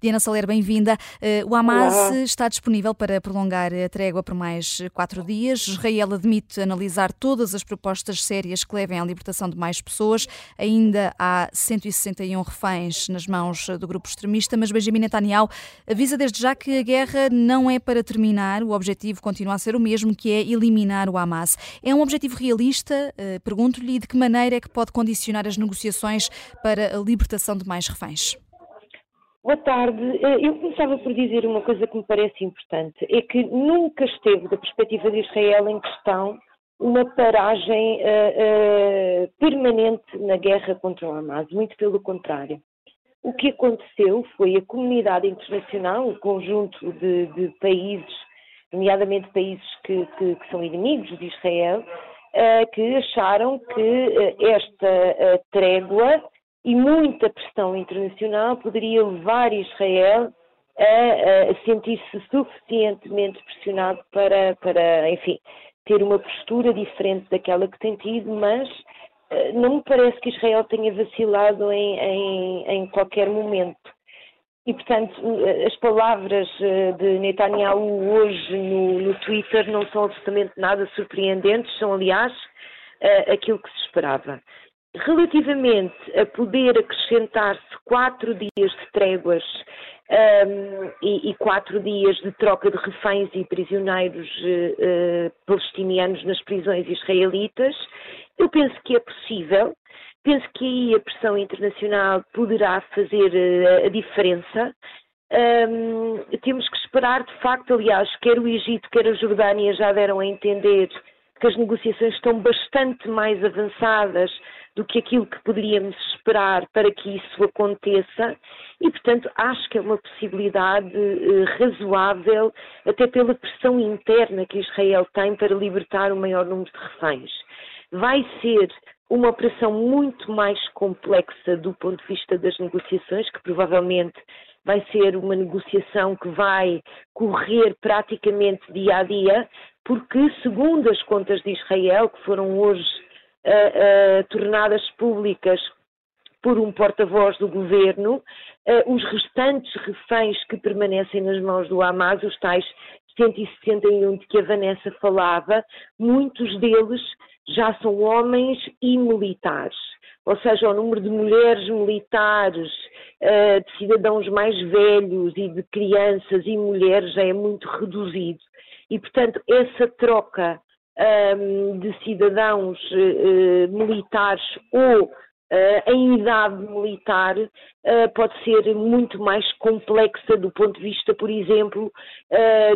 Diana Saler, bem-vinda. Eh, o Hamas Olá. está disponível para prolongar a trégua por mais quatro dias. Israel admite analisar todas as propostas sérias que levem à libertação de mais pessoas. Ainda há 161 reféns nas mãos do grupo extremista, mas Benjamin Netanyahu avisa desde já que a guerra não é para terminar. O objetivo continua a ser o mesmo, que é eliminar o Hamas. É um objetivo realista? Eh, pergunto-lhe de que maneira é que pode condicionar as negociações para a libertação de mais reféns? Boa tarde. Eh, eu começava por dizer uma coisa que me parece importante: é que nunca esteve, da perspectiva de Israel, em questão uma paragem uh, uh, permanente na guerra contra o Hamas, muito pelo contrário. O que aconteceu foi a comunidade internacional, o conjunto de, de países, nomeadamente países que, que, que, são inimigos de Israel, uh, que acharam que esta trégua e muita pressão internacional poderia levar Israel a, a sentir-se suficientemente pressionado para, para, enfim, ter uma postura diferente daquela que tem tido, mas uh, não me parece que Israel tenha vacilado em, em, em qualquer momento. E, portanto, as palavras eh, de Netanyahu hoje no, no Twitter não são absolutamente nada surpreendentes, são, aliás, aquilo que se esperava. Relativamente a poder acrescentar-se quatro dias de tréguas um, e, e, quatro dias de troca de reféns e prisioneiros uh, palestinianos nas prisões israelitas, eu penso que é possível. Penso que aí a pressão internacional poderá fazer uh, a diferença. Um, temos que esperar, de facto, aliás, quer o Egito, quer a Jordânia já deram a entender que as negociações estão bastante mais avançadas do que aquilo que poderíamos esperar para que isso aconteça e, portanto, acho que é uma possibilidade eh, razoável, até pela pressão interna que Israel tem para libertar o maior número de reféns. Vai ser uma operação muito mais complexa do ponto de vista das negociações, que provavelmente vai ser uma negociação que vai correr praticamente dia a dia, porque, segundo as contas de Israel, que foram hoje uh, tornadas públicas por um porta-voz do governo, os restantes reféns que permanecem nas mãos do Hamas, os tais 161 de que a Vanessa falava, muitos deles já são homens e militares. Ou seja, o número de mulheres militares, de cidadãos mais velhos e de crianças e mulheres já é muito reduzido. E, portanto, essa troca de cidadãos uh, militares ou uh, em idade militar pode ser muito mais complexa do ponto de vista, por exemplo,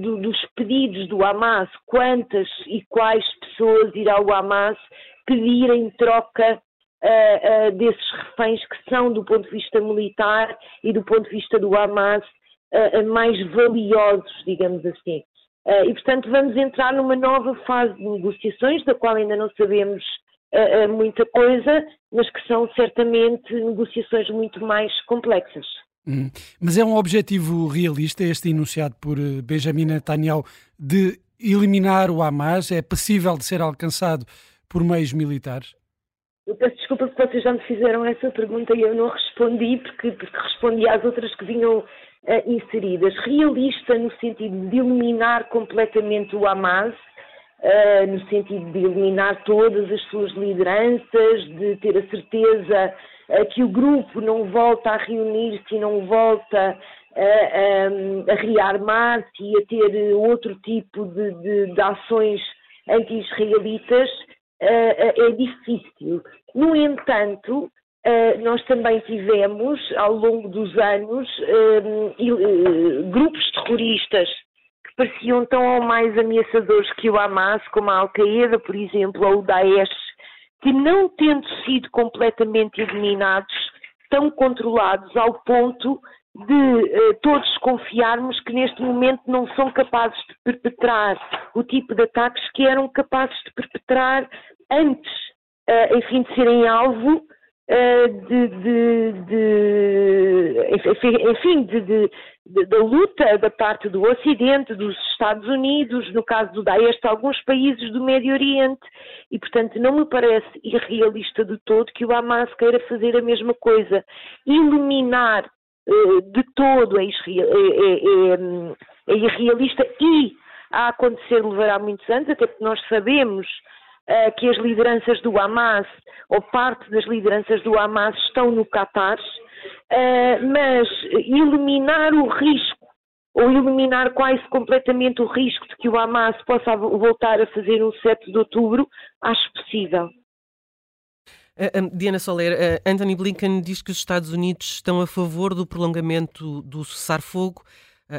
do, dos pedidos do Hamas. Quantas e quais pessoas irá o Hamas pedir em troca desses reféns que são, do ponto de vista militar e do ponto de vista do Hamas, mais valiosos, digamos assim. Uh, e, portanto, vamos entrar numa nova fase de negociações, da qual ainda não sabemos uh, uh, muita coisa, mas que são certamente negociações muito mais complexas. Hum. Mas é um objetivo realista este enunciado por Benjamin Netanyahu de eliminar o Hamas? É possível de ser alcançado por meios militares? Eu peço desculpa se vocês já me fizeram essa pergunta e eu não respondi, porque, porque respondi às outras que vinham uh, inseridas. Realista no sentido de eliminar completamente o Hamas, uh, no sentido de eliminar todas as suas lideranças, de ter a certeza uh, que o grupo não volta a reunir-se e não volta a, a, a rearmar-se e a ter outro tipo de, de, de ações anti-israelitas, é difícil. No entanto, Uh, nós também tivemos, ao longo dos anos, uh, uh, grupos terroristas que pareciam tão ou mais ameaçadores que o Hamas, como a Al-Qaeda, por exemplo, ou o Daesh, que não tendo sido completamente eliminados, tão controlados ao ponto de todos confiarmos que neste momento não são capazes de perpetrar o tipo de ataques que eram capazes de perpetrar antes, enfim, de serem alvo eh, de, de, de, enfim, de, de, da luta da parte do Ocidente, dos Estados Unidos, no caso do Daesh, alguns países do Médio Oriente, e portanto não me parece irrealista de todo que o Hamas queira fazer a mesma coisa, eliminar uh, de todo é, é, é, é irrealista e a acontecer levará muitos anos, até porque nós sabemos uh, que as lideranças do Hamas, ou parte das lideranças do Hamas, estão no Qatar, uh, mas eliminar o risco, ou eliminar quase completamente o risco de que o Hamas possa voltar a fazer um 7 de outubro, acho possível. Uh, Diana Soler, Anthony Blinken diz que os Estados Unidos estão a favor do prolongamento do cessar-fogo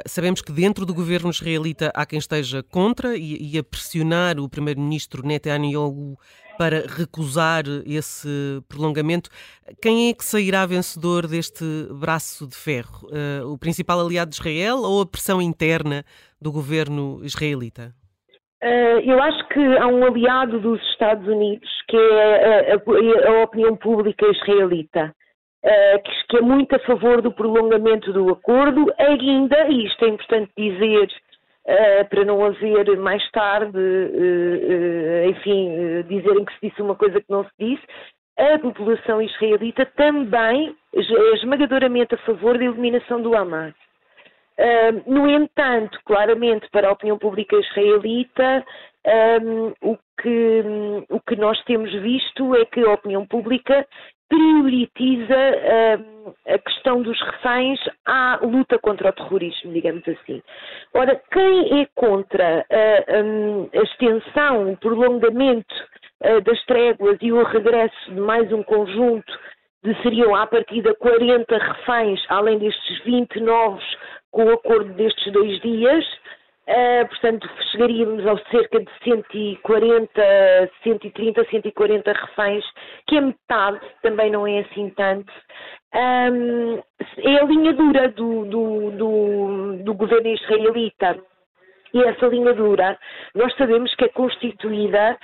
sabemos que dentro do governo israelita há quem esteja contra e, e a pressionar o primeiro-ministro Netanyahu para recusar esse prolongamento. Quem é que sairá vencedor deste braço de ferro? Uh, o principal aliado de Israel ou a pressão interna do governo israelita? Uh, eu acho que há um aliado dos Estados Unidos que é a, a, a opinião pública israelita. Eh, que é muito a favor do prolongamento do acordo, ainda, e isto é importante dizer, uh, para não haver mais tarde, uh, enfim, dizerem que se disse uma coisa que não se disse, a população israelita também é esmagadoramente a favor da eliminação do Hamas. no entanto, claramente, para a opinião pública israelita, um, o, que, um, o que nós temos visto é que a opinião pública prioritiza uh, a questão dos reféns à luta contra o terrorismo, digamos assim. Ora, quem é contra uh, um, a extensão, o prolongamento uh, das tréguas e o regresso de mais um conjunto de seriam à partida 40 reféns, além destes 20 novos com o acordo destes dois dias, Uh, portanto, chegaríamos aos cerca de 140, 130, 140 reféns, que a metade também não é assim tanto. Um, é a linha dura do, do, do, do governo israelita. E essa linha dura, nós sabemos que é constituída.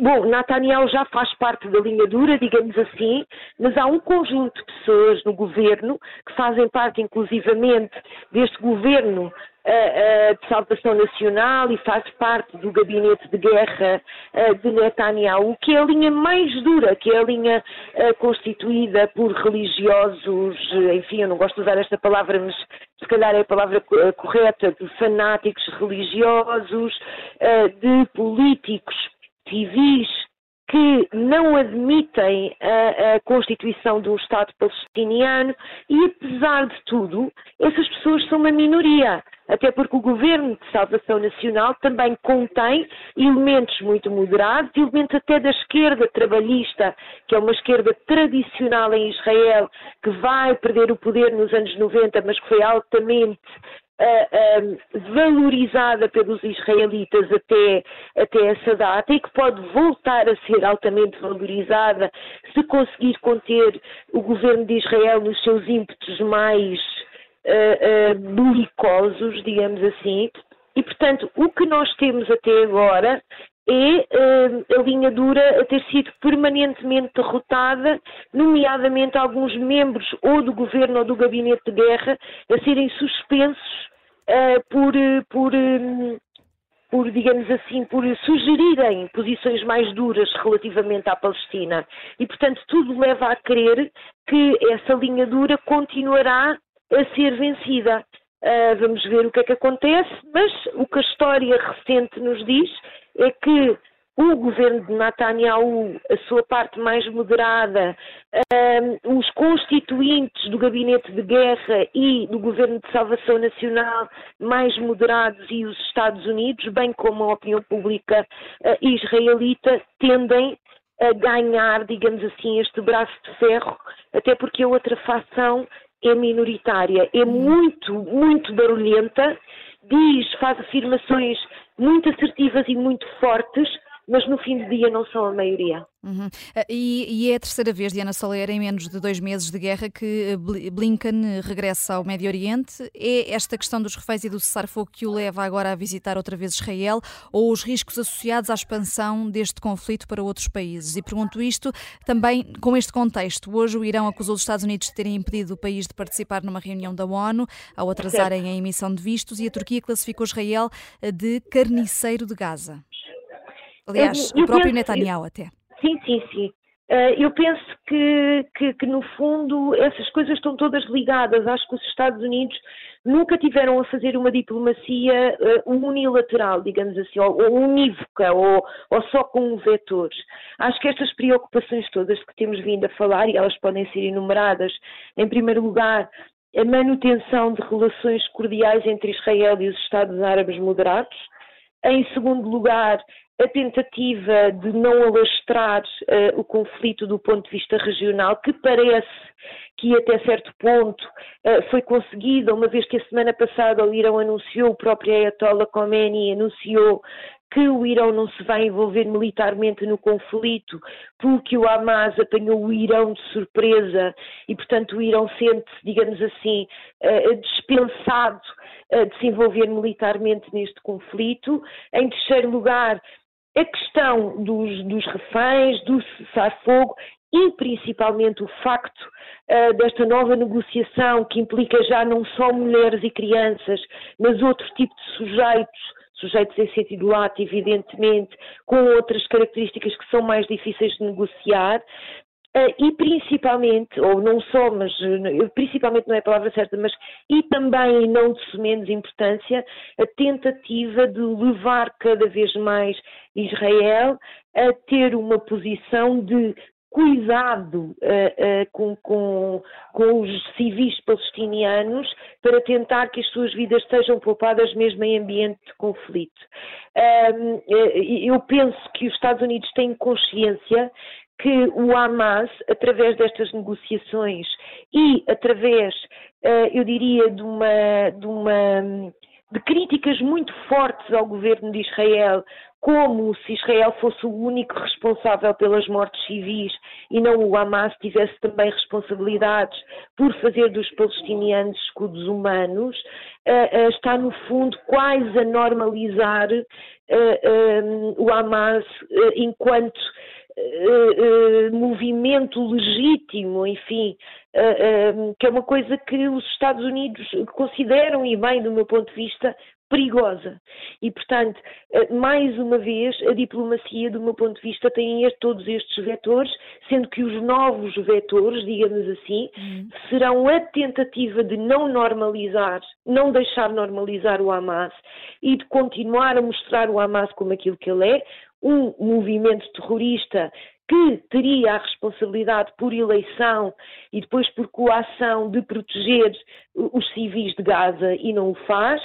Bom, Netanyahu já faz parte da linha dura, digamos assim, mas há um conjunto de pessoas no governo que fazem parte, inclusivamente, deste governo de salvação nacional e faz parte do gabinete de guerra de Netanyahu, que é a linha mais dura, que é a linha constituída por religiosos, enfim, eu não gosto de usar esta palavra, mas se calhar é a palavra correta, de fanáticos religiosos, de políticos civis que não admitem a, a, constituição de um Estado palestiniano e, apesar de tudo, essas pessoas são uma minoria até porque o Governo de Salvação Nacional também contém elementos muito moderados, elementos até da esquerda trabalhista, que é uma esquerda tradicional em Israel, que vai perder o poder nos anos 90, mas que foi altamente Uh, uh, valorizada pelos israelitas até, até essa data e que pode voltar a ser altamente valorizada se conseguir conter o governo de Israel nos seus ímpetos mais belicosos, digamos assim, e portanto o que nós temos até agora é uh, a linha dura a ter sido permanentemente derrotada, nomeadamente alguns membros ou do governo ou do gabinete de guerra a serem suspensos uh, por, por, um, por, digamos assim, por sugerirem posições mais duras relativamente à Palestina. E, portanto, tudo leva a crer que essa linha dura continuará a ser vencida. Uh, vamos ver o que é que acontece, mas o que a história recente nos diz é que o governo de Netanyahu, a sua parte mais moderada, uh, os constituintes do gabinete de guerra e do governo de salvação nacional mais moderados e os Estados Unidos, bem como a opinião pública uh, israelita, tendem a ganhar, digamos assim, este braço de ferro, até porque a outra facção é minoritária, é muito, muito barulhenta, diz, faz afirmações muito assertivas e muito fortes, mas no fim do dia não são a maioria. Uhum. Eh, e, e, é a terceira vez, Diana Soler, em menos de dois meses de guerra, que eh, Blinken regressa ao Médio Oriente. É esta questão dos reféns e do cessar-fogo que o leva agora a visitar outra vez Israel ou os riscos associados à expansão deste conflito para outros países? E pergunto isto também com este contexto. Hoje o Irão acusou os Estados Unidos de terem impedido o país de participar numa reunião da ONU ao atrasarem a emissão de vistos e a Turquia classificou Israel eh, de carniceiro de Gaza. Aliás, eu, eu o próprio penso, Netanyahu até. Sim, sim, sim. Uh, eu penso que, que, que, no fundo, essas coisas estão todas ligadas. Acho que os Estados Unidos nunca tiveram a fazer uma diplomacia uh, unilateral, digamos assim, ou, unívoca, ou, ou, só com vetores. Acho que estas preocupações todas que temos vindo a falar, e elas podem ser enumeradas, em primeiro lugar, a manutenção de relações cordiais entre Israel e os Estados Árabes moderados. Em segundo lugar, a tentativa de não alastrar uh, o conflito do ponto de vista regional, que parece que até certo ponto uh, foi conseguida, uma vez que a semana passada o Irão anunciou, o próprio Ayatollah Khomeini anunciou que o Irão não se vai envolver militarmente no conflito, porque o Hamas apanhou o Irão de surpresa e, portanto, o Irão sente-se, digamos assim, uh, dispensado de se envolver militarmente neste conflito. Em terceiro lugar, a questão dos, dos reféns, do cessar-fogo e principalmente o facto uh, desta nova negociação que implica já não só mulheres e crianças, mas outro tipo de sujeitos, sujeitos em sentido lato, evidentemente, com outras características que são mais difíceis de negociar, e principalmente, ou não só, mas uh, principalmente não é a palavra certa, mas e também, não de menos importância, a tentativa de levar cada vez mais Israel a ter uma posição de cuidado uh, com, com, com, os civis palestinianos para tentar que as suas vidas sejam poupadas mesmo em ambiente de conflito. eu penso que os Estados Unidos têm consciência que o Hamas, através destas negociações e através, eh, eu diria, de uma, de uma de críticas muito fortes ao governo de Israel, como se Israel fosse o único responsável pelas mortes civis e não o Hamas tivesse também responsabilidades por fazer dos palestinianos escudos humanos, uh, uh, está no fundo quase a normalizar o Hamas enquanto uh, movimento legítimo, enfim, uh, que é uma coisa que os Estados Unidos consideram, e bem do meu ponto de vista, perigosa. E, portanto, mais uma vez, a diplomacia, do meu ponto de vista, tem todos estes vetores, sendo que os novos vetores, digamos assim, uhum. serão a tentativa de não normalizar, não deixar normalizar o Hamas e de continuar a mostrar o Hamas como aquilo que ele é, um movimento terrorista que teria a responsabilidade por eleição e depois por coação de proteger os civis de Gaza e não o faz,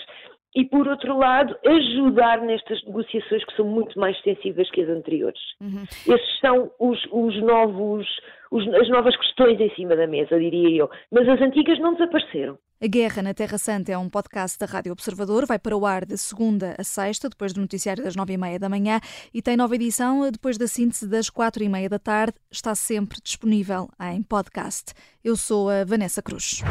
e, por outro lado, ajudar nestas negociações que são muito mais sensíveis que as anteriores. Uhum. Esses são os, os novos, os, as novas questões em cima da mesa, diria eu. Mas as antigas não desapareceram. A Guerra na Terra Santa é um podcast da Rádio Observador. Vai para o ar de segunda a sexta, depois do noticiário das nove e meia da manhã, e tem nova edição depois da síntese das quatro e meia da tarde. Está sempre disponível em podcast. Eu sou a Vanessa Cruz.